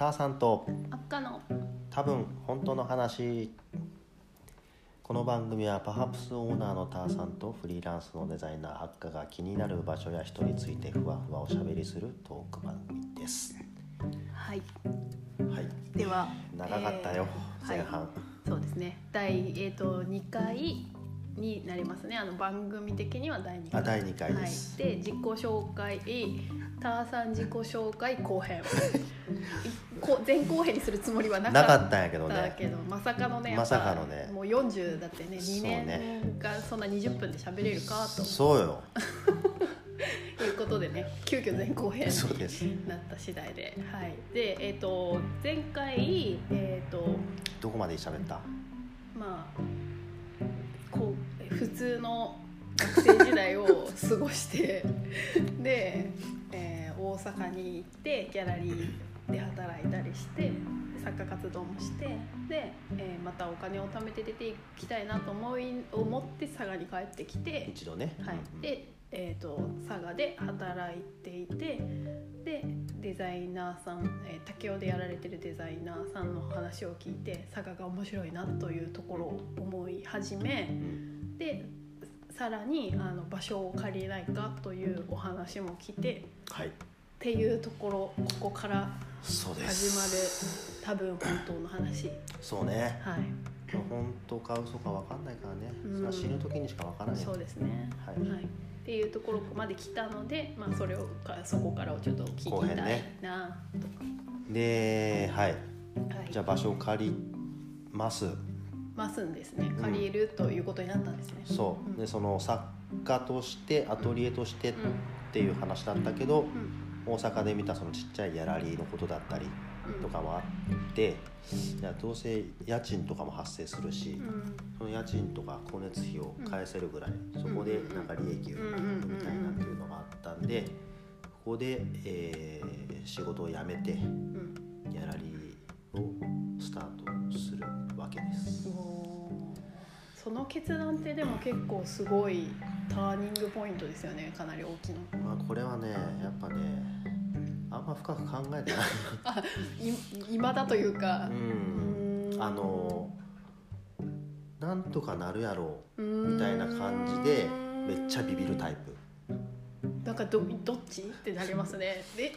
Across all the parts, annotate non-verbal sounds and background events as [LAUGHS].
ターさんと赤の。多分本当の話この番組はパハプスオーナーのターさんとフリーランスのデザイナーハッカが気になる場所や人についてふわふわおしゃべりするトーク番組です。はい。はい。では長かったよ、えー前半、そうですね。第えっ、と2回になりますね。あの番組的には第2回。あ第2回です、はい、で自己紹介ターさん自己紹介後編。[LAUGHS] 前後編にするつもりはななかかっったんやけどたね。けどまさかのねまさかのね。もう40だってね2そうね。年がそんな20分で喋れるかと。そうよ。[LAUGHS] いうことでね急遽前後編になった次第で。はい。でえっ、と前回えっ、とどこまで喋った？まあこう普通の学生時代を過ごしてで、えー大阪に行ってギャラリーで働いたりして作家活動もしてで、えーまたお金を貯めて出ていきたいなと思い思って佐賀に帰ってきて、一度ね、はい、で、えー、と佐賀で働いていてでデザイナーさん、えー武雄でやられてるデザイナーさんの話を聞いて佐賀が面白いなというところを思い始めうん。でさらにあの場所を借りないかというお話も来てはいっていうところここから始す。まる多分本当の話。そうね。はい。まあ本当か嘘か分かんないからね、うん。死ぬ時にしか分からない。そうですね。はい。はい、っていうところまで来たので、まあ、それをかそこからをちょっと聞後きたいなと。か、ではい。はい、じゃあ場所を借ります。ますんですね。借りるということになったんですね。そう、うん。でその作家としてアトリエとしてっうていう話だったけど、んうん大阪で見たそのちっちゃいギャラリーのことだったりうん。とかもあって、いやどうせ家賃とかも発生するし、うん。その家賃とか光熱費を返せるぐらい、そこでなんか利益をみたいなっていうのがあったんでここで、えー仕事を辞めてうん。ギャラリーをスタートするその決断ってでも結構すごいターニングポイントですよねかなり大きな。まあこれはねやっぱねあんま深く考えてない。あい今だというかう。うんあのなんとかなるやろうみみたいな感じでめっちゃビビるタイプなんかどどっち？ってなりますね。で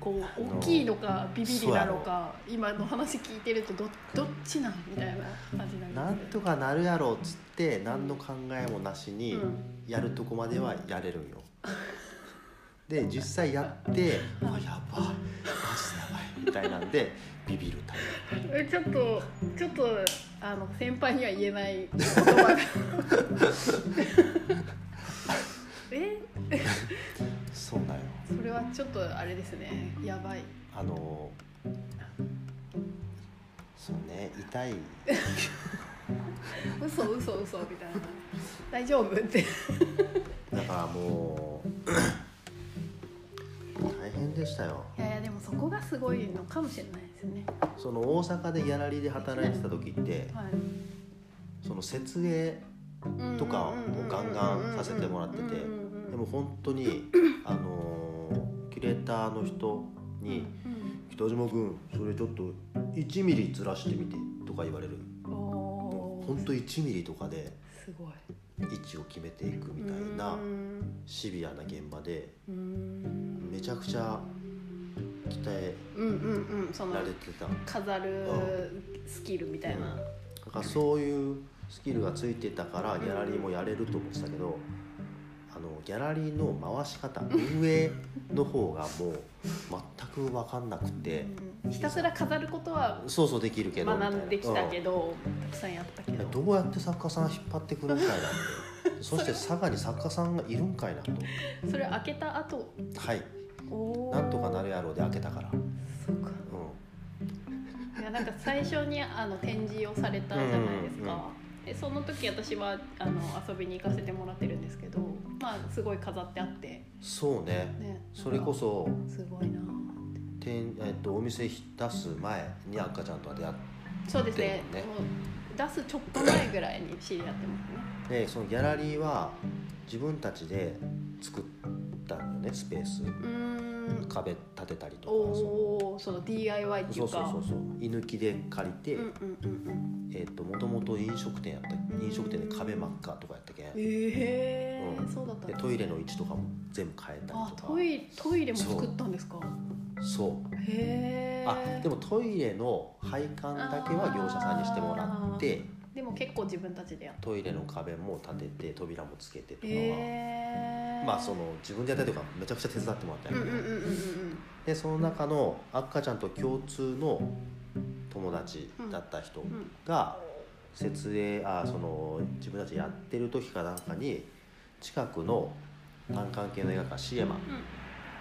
こう大きいのかビビりなのか今の話聞いてるとどどっちなんみたいな感じになりますね。なんとかなるやろうっつって何の考えもなしにうん。やるとこまではやれるんよ。で実際やって「あやばいマジでやばい」みたいなんでビビるタイえちょっとちょっとあの先輩には言えない言葉が。[LAUGHS] え？プそうだよ。それはちょっとあれですね。やばい。あのそうね痛い。[LAUGHS] 嘘嘘嘘みたいな。大丈夫って。だからもう大変でしたよ。いやいやでもそこがすごいのかもしれないですよね。その大阪でギャラリーで働いてた時ってはい。その設営とかをガンガンさせてもらっててでも本当に [CLEARS THROAT] あのーキュレーターの人に「北島君それちょっと1ミリずらしてみて」とか言われるうんお本当1ミリとかですごい。位置を決めていくみたいなうん。シビアな現場でうん。めちゃくちゃ鍛えうんうんうんそのられてた。飾るスキルみたいな、だからそういうスキルがついてたからギャラリーもやれると思ってたけどあのギャラリーの回し方運営の方がもう全く分かんなくて。うん。ひたすら飾ることはそうそうできるけど学んできたけど、たくさんやったけど。うん。どうやって作家さん引っ張ってくるんかいなって。[LAUGHS] そして佐賀に作家さんがいるんかいなと。それ開けた後？はい。なんとかなるやろうで開けたから、そうか。ういやなんか最初にあの展示をされたじゃないですか、うんうんうんでその時私はあの遊びに行かせてもらってるんですけどまあすごい飾ってあって。ん、そうね。ね。それこそすごいな店、えっと、お店出す前に赤ちゃんとは出会っそうですね。出すちょっと前ぐらいに知り合ってますね。てそのギャラリーは自分たちで作ったのねスペース。壁立てたりとかおおその DIY っていそううそうかそうそう。居抜きで借りて、うんうんうんえっ、ともともと飲食店やった飲食店で壁真っ赤とかやったけん。うんええうん。そうだったでトイレの位置とかも全部変えたりあとか。トイトイレも作ったんですか？そう。へえあでもトイレの配管だけは業者さんにしてもらってでも結構自分たちでやったトイレの壁も立てて扉もつけてとかは、へえまあその自分でやったりとかめちゃくちゃ手伝ってもらったんやけど、うんうんうんうんうん。でその中の赤ちゃんと共通の友達だった人うんが設営あその自分たちやってる時かなんかに近くの単関系の映画館シエマ。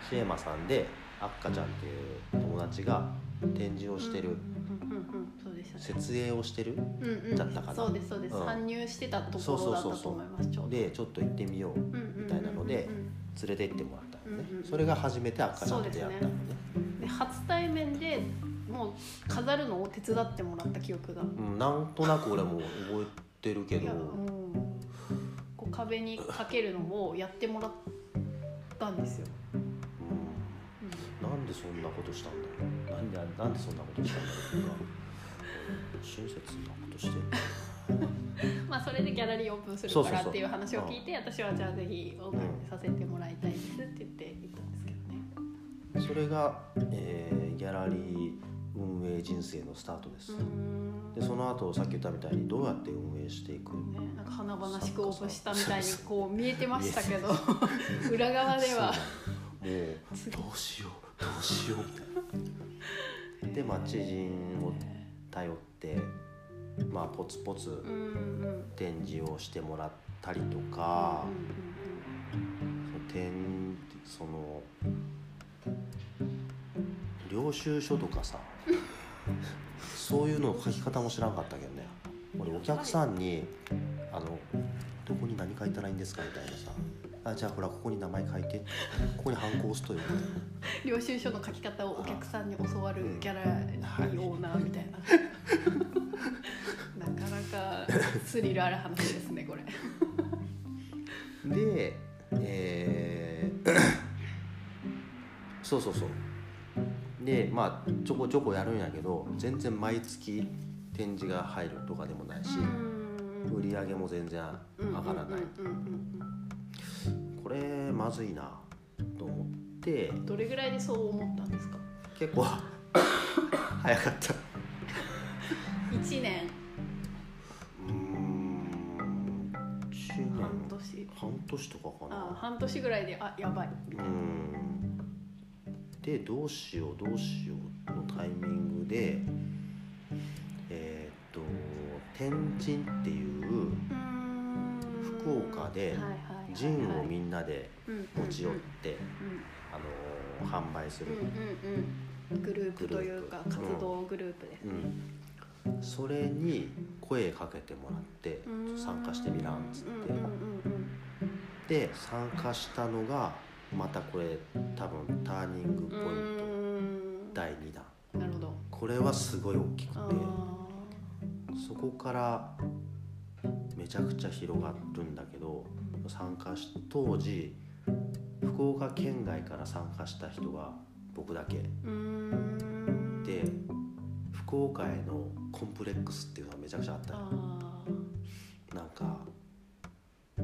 シエマさんで赤ちゃんっていう友達が展示をしてるそうでしたね。設営をしてる？うんうん。だったかな？そうですそうです、うん。参入してたところだったとそうそうそう思いますちょうどでちょっと行ってみよう。うんうんうんうんみたいなので連れて行ってもらったのね、うんそれが初めて赤ちゃんと出会ったのね。で初対面でもう飾るのを手伝ってもらった記憶が。うん、なんとなく俺も覚えてるけど。いやもうこう壁にかけるのをやってもらったんですよ、でそんなことしたんだろう。なんでなんでそんなことしたんだろう。とかうん親切なことして [LAUGHS] まあそれでギャラリーオープンするからっていう話を聞いて私はじゃあぜひオープンさせてもらいたいですって言って行ったんですけどね。それが、えーギャラリー運営人生のスタートです、でその後さっき言ったみたいにどうやって運営していくね、なんか華々しくオープンしたみたいにこう見えてましたけど。裏側では。もう [LAUGHS] どうしようどうしよう。みたいなでまあ知人を頼ってまあポツポツうんうん展示をしてもらったりとか、その展その領収書とかさそういうの書き方も知らんかったけどね。俺お客さんに「あのどこに何書いたらいいんですか?」みたいなさ「あじゃあほらここに名前書いて。ここにハンコ押すとよ」みたいな領収書の書き方をお客さんに教わるギャラリーオーナーみたいな、なかなかスリルある話ですねこれ。でえーそうそうそう。でまあちょこちょこやるんやけど全然毎月展示が入るとかでもないし売り上げも全然上がらないれまずいなと思って。うんどれぐらいでそう思ったんですか？結構 [LAUGHS] 早かった。1年。うーん1年。半年。半年とかかあな半年ぐらいであやばい。みたいなうん。でどうしようどうしようのタイミングでえーっと天神っていう福岡でジンをみんなで持ち寄ってあの販売する、グループというか活動グループで。すねうん、それに声かけてもらってうん。参加してみらんっつって、で参加したのがまたこれ多分ターニングポイント、第2弾。なるほど。これはすごい大きくてあそこからめちゃくちゃ広がるんだけど参加し当時福岡県外から参加した人が僕だけ。で福岡へのコンプレックスっていうのがめちゃくちゃあった。なんか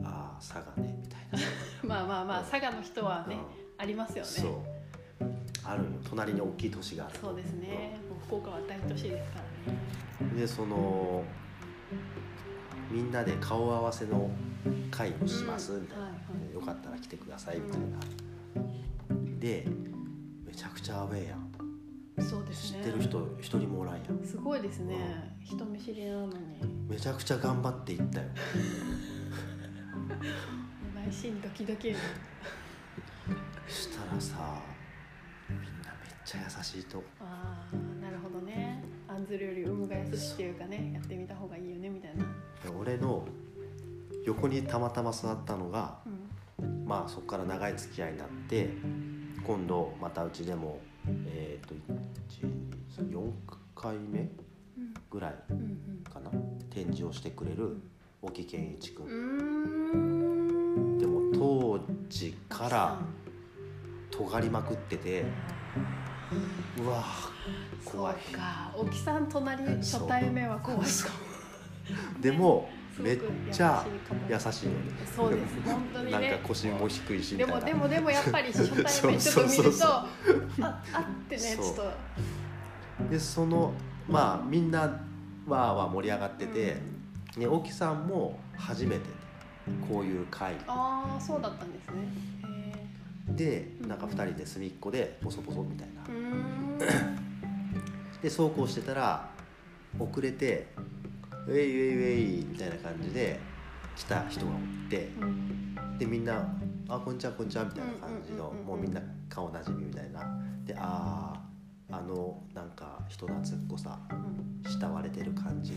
ああ佐賀ねみたいな、ー [LAUGHS] まあまあまあ佐賀の人はねうん。ありますよね。そう。あるよ。隣に大きい都市がある。そうですねもう福岡は大都市ですからねうんでそのみんなで顔合わせの会をしますみたいな、よかったら来てくださいみたいな、でめちゃくちゃアウェーやんそうですね。知ってる人一人もおらんやん。すごいですね。人見知りなのに。めちゃくちゃ頑張っていったよ。内心ドキドキしたらさみんなめっちゃ優しいと。ああなるほどね。案ずるより有無が優しっていうかねやってみた方がいいよねみたいな、俺の横にたまたま座ったのがうん、まあそこから長い付き合いになって今度またうちでもえっ、と4回目うん。ぐらいうん。かな。展示をしてくれる沖健一君。うん。でも当時から尖りまくっててうわ怖い。そうか。沖さん隣初対面は怖いかも [LAUGHS] でもめっちゃ優優しいそうです。本当になんかね腰も低いしみでもでもでもやっぱり初対面 [LAUGHS] ちょっと見るとそうそうそうああってねちそう。ょっと。でそのまあみんなわーわー盛り上がってて、ね、沖さんも初めてこういう会。ああそうだったんですね。へでなんか2人で隅っこでボソボソみたいな。でそうこうしてたら遅れて「ウェイウェイウェイ」みたいな感じで来た人がおってうん。でみんな「あこんにちはこんにちは」みたいな感じのもうみんな顔なじみみたいな。であああのなんか人懐っこさうん。慕われてる感じ。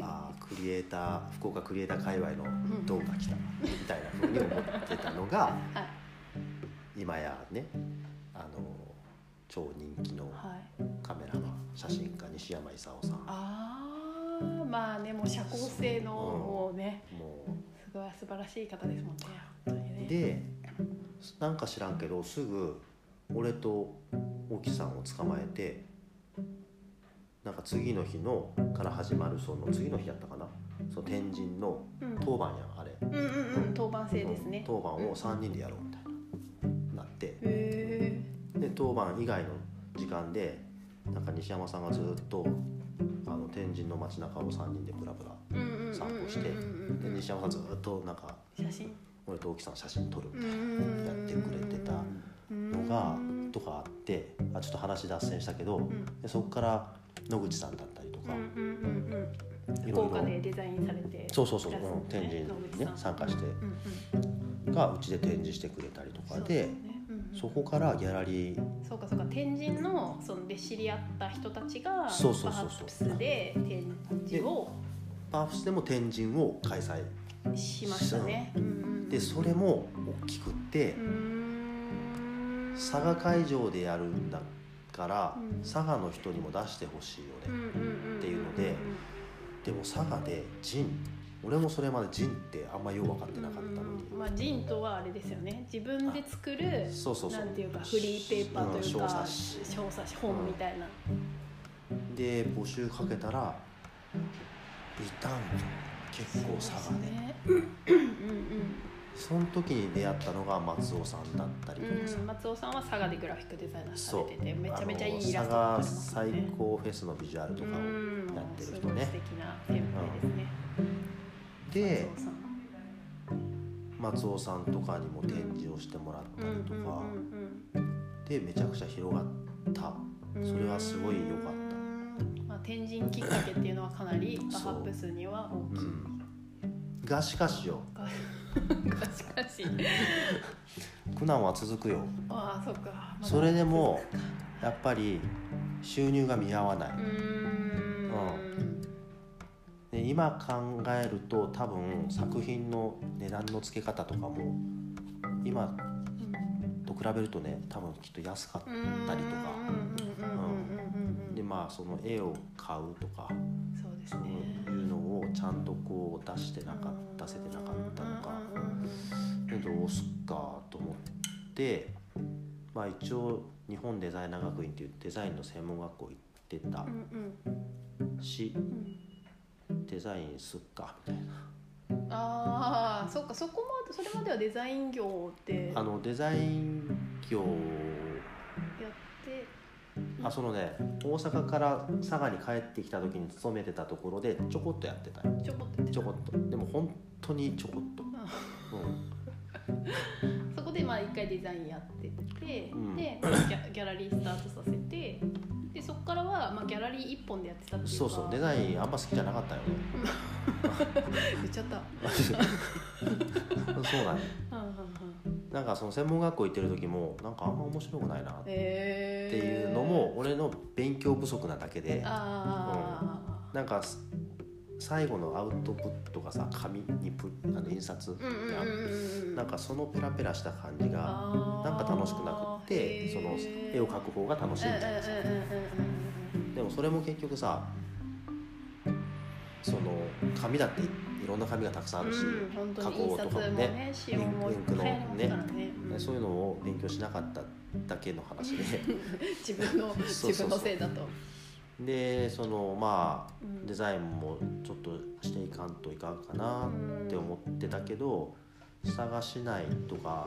あークリエイター福岡クリエイター界隈のドンが来たみたいなふうに思ってたのが [LAUGHS] はい。今やねあの超人気のはい。カメラマン写真家西山勲さんまあねもう社交性のもうねもすごい素晴らしい方ですもんね本当にね。うでなんか知らんけどすぐ俺と沖さんを捕まえてなんか次の日のから始まるその次の日やったかな？その天神のうん。当番やんあれ。うんうんうん当番制ですね。当番を3人でやろうみたいななって。で当番以外の時間でなんか西山さんがずっとあの天神の街中を3人でブラブラ散歩してで西山さんずっとなんか俺と沖さん写真撮るみたいうんなやってくれてたのがとかあってあちょっと話脱線したけどうんでそこから野口さんだったりとかでデザインされてそうそうそう、いらっしゃるうん、天神にね参加してがうちで展示してくれたりとかでそこからギャラリーそうかそうか天神のそので知り合った人たちがそうそうそうそう。パハプスで展示をパーフスでも天神を開催しましたね。でそれも大きくって佐賀会場でやるんだからうん。佐賀の人にも出してほしいよねっていうのででも佐賀でジン俺もそれまでジンってあんまよう分かってなかったのに。うん。まあジンとはあれですよね。自分で作るそうそうそう。なんていうかフリーペーパーというかうん小冊子。小冊子本みたいな、で募集かけたらいたんよ結構佐賀でね。うんうんその時に出会ったのが松尾さんだったりとかさ。うん、松尾さんは佐賀でグラフィックデザイナーされててめちゃめちゃいいイラストが佐賀最ね高フェスのビジュアルとかをうんやってるす人ね。ごい素敵な先輩ですね、で松尾さんとかにも展示をしてもらったりとか。でめちゃくちゃ広がった。それはすごい良かっうんまあ、天神きっかけっていうのはかなりバハップスには大きい、たうん。がしかしよ。が [LAUGHS] しかし。苦難は続くよ。ああそっか、まだ。それでもやっぱり収入が見合わない。うーんで今考えると多分作品の値段の付け方とかも今と比べるとね多分きっと安かったりとか。うん。でまあその絵を買うとかそうですねいうのをちゃん。とこう出してなかった出せてなかったのかでどうすっかと思ってまあ一応日本デザイナー学院っていうデザインの専門学校行ってたうん。うん。うん。デザインすっかみたいな。ああそっかそこまでそれまではデザイン業っあのデザイン業てあそのね大阪から佐賀に帰ってきた時に勤めてたところでちょこっとやってたよ。ちょこっとやってちょこっと。でも本当にちょこっと、うん、[LAUGHS] そこでまあ一回デザインやってて、うん。でギャギャラリースタートさせてからはまあギャラリー一本でやってたっていうか。そうそうデザインあんま好きじゃなかったよね。[LAUGHS] 言っちゃった。[LAUGHS] そうなんようんうんうん。なんかその専門学校行ってる時もなんかあんま面白くないなっていうのも俺の勉強不足なだけで。あなんか最後のアウトプットがさ紙にプあの印刷なんかそのペラペラした感じがなんか楽しくなくってその絵を描く方が楽しいみたいな。さでもそれも結局さその紙だっていろろんな紙がたくさんあるし、うん、加工とかもねねインクの流行りますからね。うん。そういうのを勉強しなかっただけの話で。[LAUGHS] 自分の [LAUGHS] 自分のせいだと。でそのまあうん。デザインもちょっとしていかんといかんかなって思ってたけど佐賀市内とか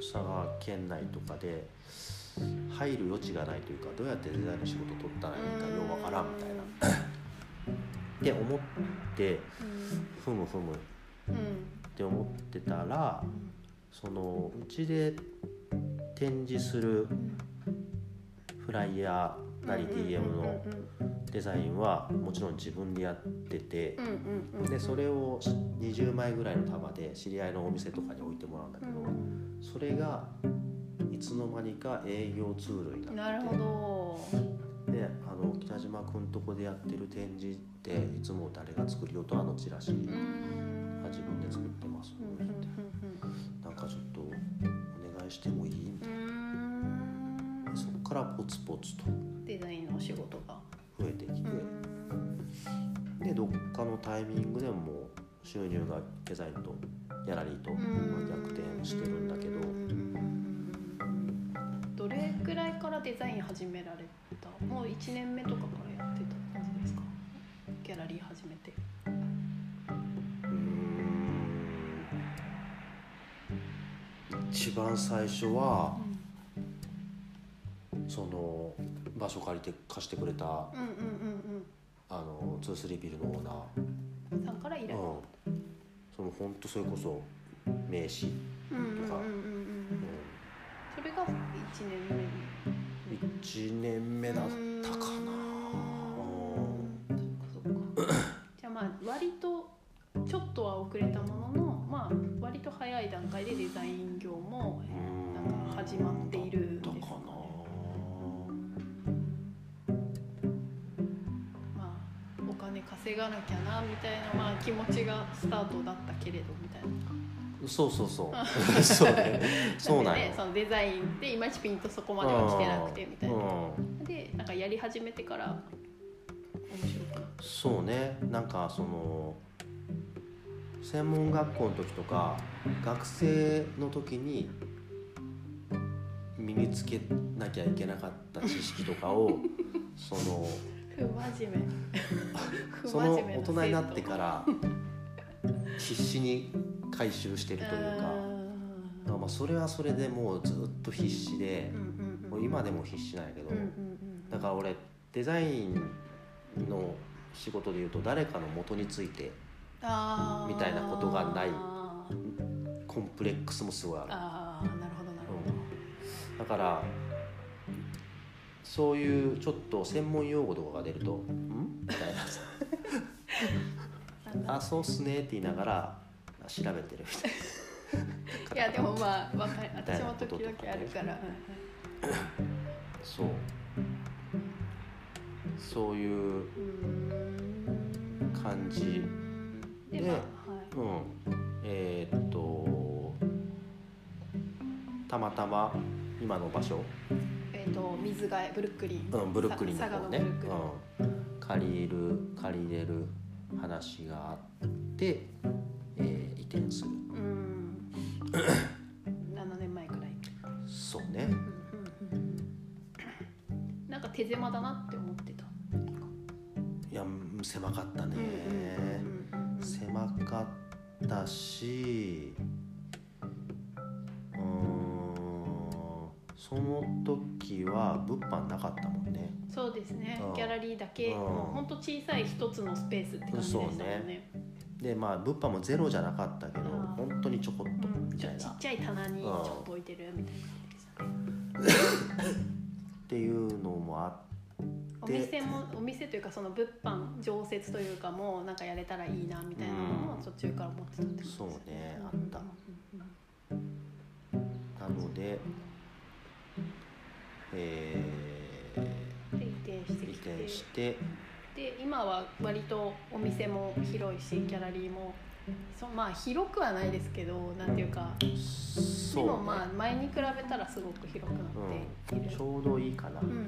佐賀県内とかで入る余地がないというかどうやってデザインの仕事取ったらいいかようわからんみたいな。[LAUGHS] って思ってふむふむ。っうん。て思ってたらそのうちで展示するフライヤーなり DM のデザインはもちろん自分でやっててでそれを20枚ぐらいの束で知り合いのお店とかに置いてもらうんだけどそれがいつの間にか営業ツールにななるってほど。てであの北島君とこでやってる展示っていつも誰が作るよとあのチラシ。うーん。自分で作ってます。うんうんうんなんかちょっとお願いしてもいい？みたいな。そっからポツポツと。んデザインのお仕事が。増えてきて。うん。でどっかのタイミングでもう収入がデザインとギャラリーとうん。逆転してるんだけどどからデザイン始められた。もう1年目とかからやってた感じですか？ギャラリー始めて。うーん。一番最初はその場所借りて貸してくれたうんうんうんあの23ビルのオーナー。うんさんから依頼。うん、その本当それこそ名刺、うんうんうんうんうんとかそれが1年目に1年目だったかな、じゃあまあ割とちょっとは遅れたもののまあ割と早い段階でデザイン業もうんなんか始まっているんですだったかなまあお金稼がなきゃなみたいな、まあ、気持ちがスタートだったけれどみたいなそうそうそう。[LAUGHS] そうね。そうなんねそのデザインでいまいちピンとそこまでは来てなくてみたいな。うん。でなんかやり始めてから面白そうね。なんかその専門学校の時とか学生の時に身につけなきゃいけなかった知識とかを [LAUGHS] その不真面目。[LAUGHS] 不その真面目な大人になってから必死に回収してるというか。だからまあそれはそれでもうずっと必死でう今でも必死なんやけど。だから俺デザインの仕事でいうと誰かの元についてみたいなことがない。コンプレックスもすごいある。あーなるほどなるだからそういうちょっと専門用語とかが出ると「ん?」みたいな。さほどなん「だあそうっすね」って言いながら調べてる。みたいいやでもまあ私も時々あるから、なそう。そういう感じ。ででまあはい。うんえーっとたまたま今の場所、えっ、と水がブルックリン、うん、ブルックリンの方ね、うん、借りる借りれる話があって、えー移転する。うん、[COUGHS] 7年前くらい、そうね。うんうんうん、なんか手狭だなって思ってた、いやうん狭かったね、うんうんうんうん狭かったしうーんその時は物販なかったもんね。そうですね。うん。ギャラリーだけ、うん。もうほんと小さい一つのスペースって感じでしたもんそうねねでまあ物販もゼロじゃなかったけどうん。本当にちょこっとうんみたいな。ちょちっちゃい棚にちょっと置いてるみたいな感じでね。っていうのもあっおで店もお店というかその物販常設というかもなんかやれたらいいなみたいなのもうん途中から思ってたってことですそうねあった。うんなのでえで移転してー移きて。転してで今は割とお店も広いしギャラリーも。そまあ広くはないですけどなんていうかでもまあ前に比べたらすごく広くなっている、ちょうどいいかな、うんうんうん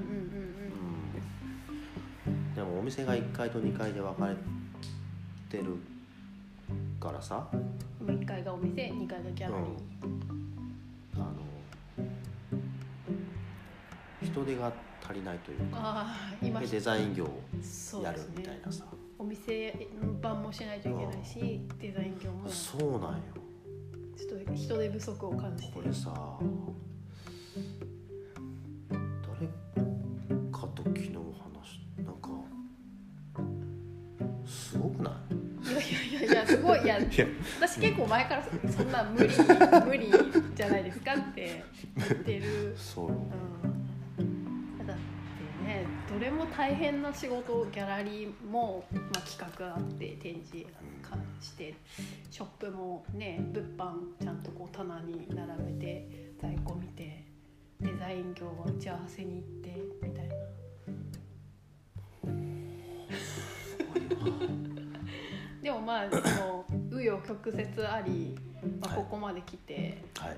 うん。でもお店が1階と2階で分かれてるからさ。1階がお店2階がギャラリー、あの人手が足りないというかデザイン業をやるみたいなさ。お店番もしないといけないしデザイン業も。ちそうなんよ。ょっと人手不足を感じて。これさ誰かと昨日話しなんかすごくない？いやいやいやすごい。いや [LAUGHS] 私結構前からそんな無理無理じゃないですかって言ってる、[LAUGHS] そうよ。うん、れも大変な仕事ギャラリーも、まあ、企画があって展示かしてショップもね物販ちゃんとこう棚に並べて在庫見てデザイン業は打ち合わせに行ってみたいな。でもまあその紆余曲折あり、まあ、はい。ここまで来てはい。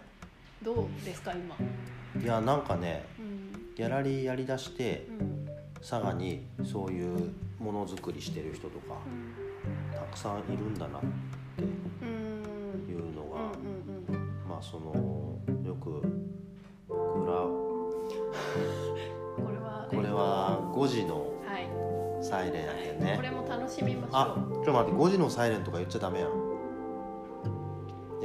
どうですか今、いやなんかねうん。ギャラリーやりだしてうん佐賀にそういうものづくりしてる人とかたくさんいるんだなってうん。いうのが、まあそのよく裏これはこれは5時のはい、サイレンやけんね。これも楽しみましあょちょっと待って5時のサイレンとか言っちゃダメやん。い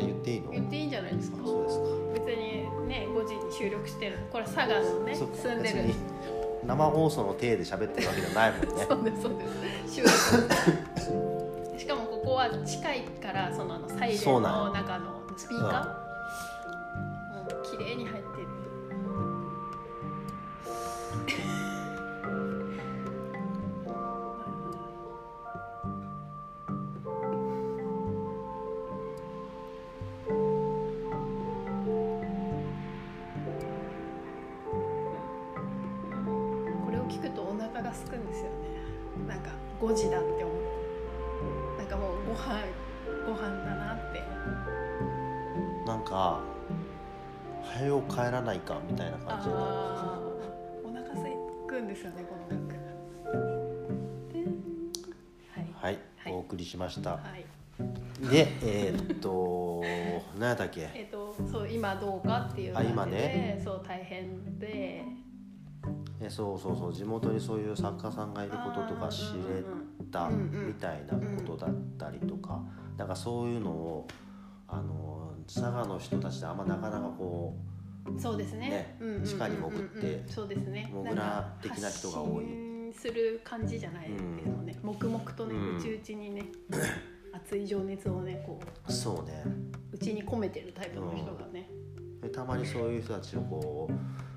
や言っていいの？う言っていいんじゃないですか。そうですか。別にね5時に収録してる。これ佐賀のね住んでる生放送の体で喋ってるわけじゃないもんね。そうですそうです。[LAUGHS] しかもここは近いからそのあのサイレンの中のスピーカー、5時だって思うなんかもうご飯ご飯だなってなんか早よ帰らないかみたいな感じで。ああお腹空くんですよねこの曲はいはい、はい。お送りしましたはいでえーっと何やったっけ？[LAUGHS] えっ、とそう今どうかっていう感じで、ねそう大変で。えそうそうそう。地元にそういう作家さんがいることとか知れたうんうん。みたいなことだったりとかなんかそういうのをあの佐賀の人たちであんまなかなかこそうですね。ねうんうんうんうんうん。地下に潜ってそうですね。モグラ的な人が多い。する感じじゃないですよね、黙々とねうん。内々にね [COUGHS] 熱い情熱をねこうそうね。う内に込めてるタイプの人がね、でたまにそういう人たちをこ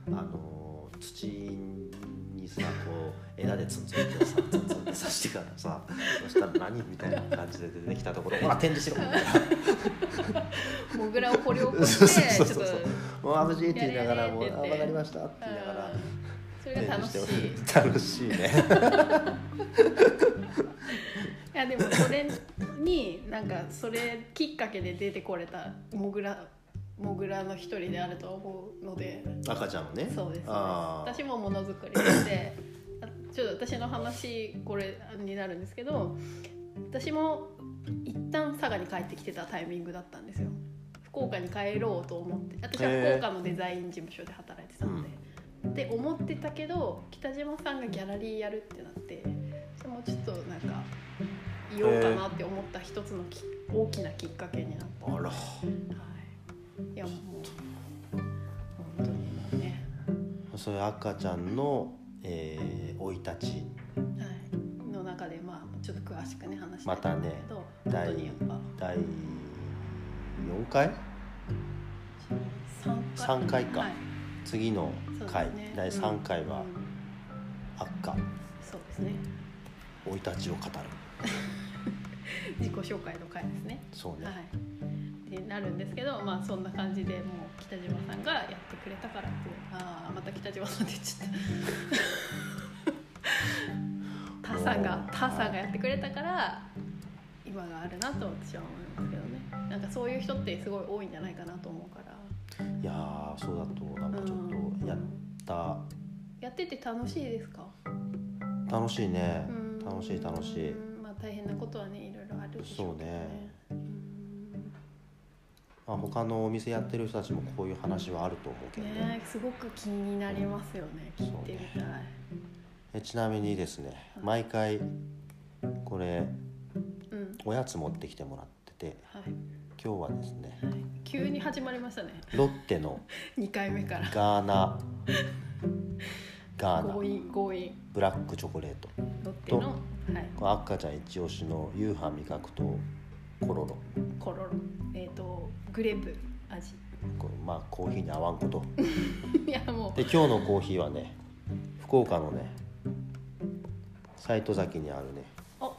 うあの土にさこう枝でツンツンってさツンツンって刺してからさ [LAUGHS] そしたら何みたいな感じで出てきたところ。[LAUGHS] ほら展示しろみたいなモグラを掘り起こ [LAUGHS] そうしてそうそう。ちょっともう眩しいって言いながらもう「あやれやれって言って分かりました」って言いながらうんそれが楽しい。楽しいね。いやでもそれになんかそれきっかけで出てこれたモグラモグラの一人であると思うので。赤ちゃんのね。そうです。そうですあー。私もものづくりして。あちょっと私の話これになるんですけど私も一旦佐賀に帰ってきてたタイミングだったんですよ。福岡に帰ろうと思って。私は福岡のデザイン事務所で働いてたので、って思ってたけど北島さんがギャラリーやるってなって。それもちょっとなんか言おうかなって思った一つのき大きなきっかけになった、はあら。い、いやもう本当にもうね。そういう赤ちゃんのえー生い立ち。はい、の中でまあちょっと詳しくね話してまたね第第4回？三3回か、はい、次の回、ね。第3回はうんうん。赤。そうですね。生い立ちを語る。[LAUGHS] 自己紹介の回ですね。そうね、はいってなるんですけどまあそんな感じでもう北島さんがやってくれたからってああまた北島さんって言っちゃった。タさんがタさんがやってくれたから今があるなと私は思いますけどね。なんかそういう人ってすごい多いんじゃないかなと思うから。いやーそうだとなんかちょっとやった。やってて楽しいですか？楽しいね。うん。楽しい楽しい。うん。まあ大変なことはねいろいろあるでしょうけどそうね。うんまあ、他のお店やってる人たちもこういう話はあると思うけど。ねねすごく気になりますよね。聞いてみたい、えちなみにですね毎回これうん。おやつ持ってきてもらっててはい、今日はですねはい、急に始まりましたね。ロッテの [LAUGHS] 2回目から。ガーナガーナ。強引強引。ブラックチョコレートロッテの、はい、赤ちゃん一押しの夕飯味覚とコロロ。コロロ。えっ、とグレープ。味。これまあコーヒーに合わんこと。[LAUGHS] いやもう。で今日のコーヒーはね福岡のね斎藤崎にあるね。あ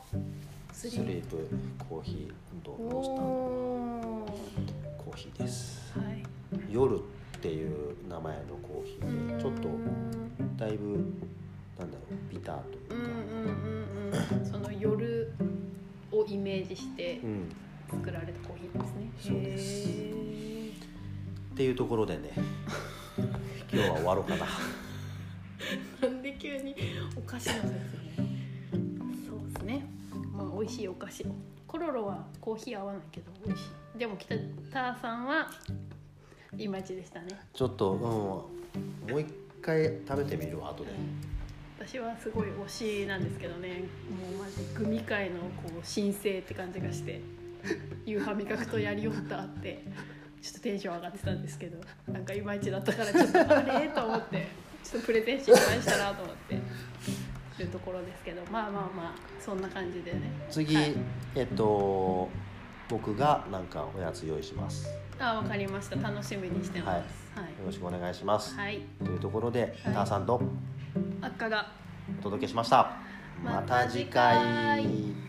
ススリープコーヒーおロースター。コーヒーです。ーはい。夜っていう名前のコーヒーでちょっとだいぶなんだろうビターとうんいううんかうんうん。その夜をイメージしてうん。作られたコーヒーですね。そうです。へっていうところでね。[LAUGHS] 今日は終わろうかな。ーなんで急にお菓子の説明そうですね。まあ美味しいお菓子。コロロはコーヒー合わないけど美味しい。でも北田さんはいまいちでしたね。ちょっと、うん、もう一回食べてみるわ後で私はすごい推しなんですけどね。もうマジグミ界のこう新星って感じがして夕飯味覚とやりよったってちょっとテンション上がってたんですけどなんかいまいちだったからちょっとあれ？と思ってちょっとプレゼン失敗したなと思ってるところですけどまあまあまあそんな感じでね。次、はい。えっと僕がなんかおやつ用意します。よあわかりました。楽しみにしてます。はい。ろしくお願いします、はい、というところで、はい。さんと赤が。お届けしましたまた。また次回。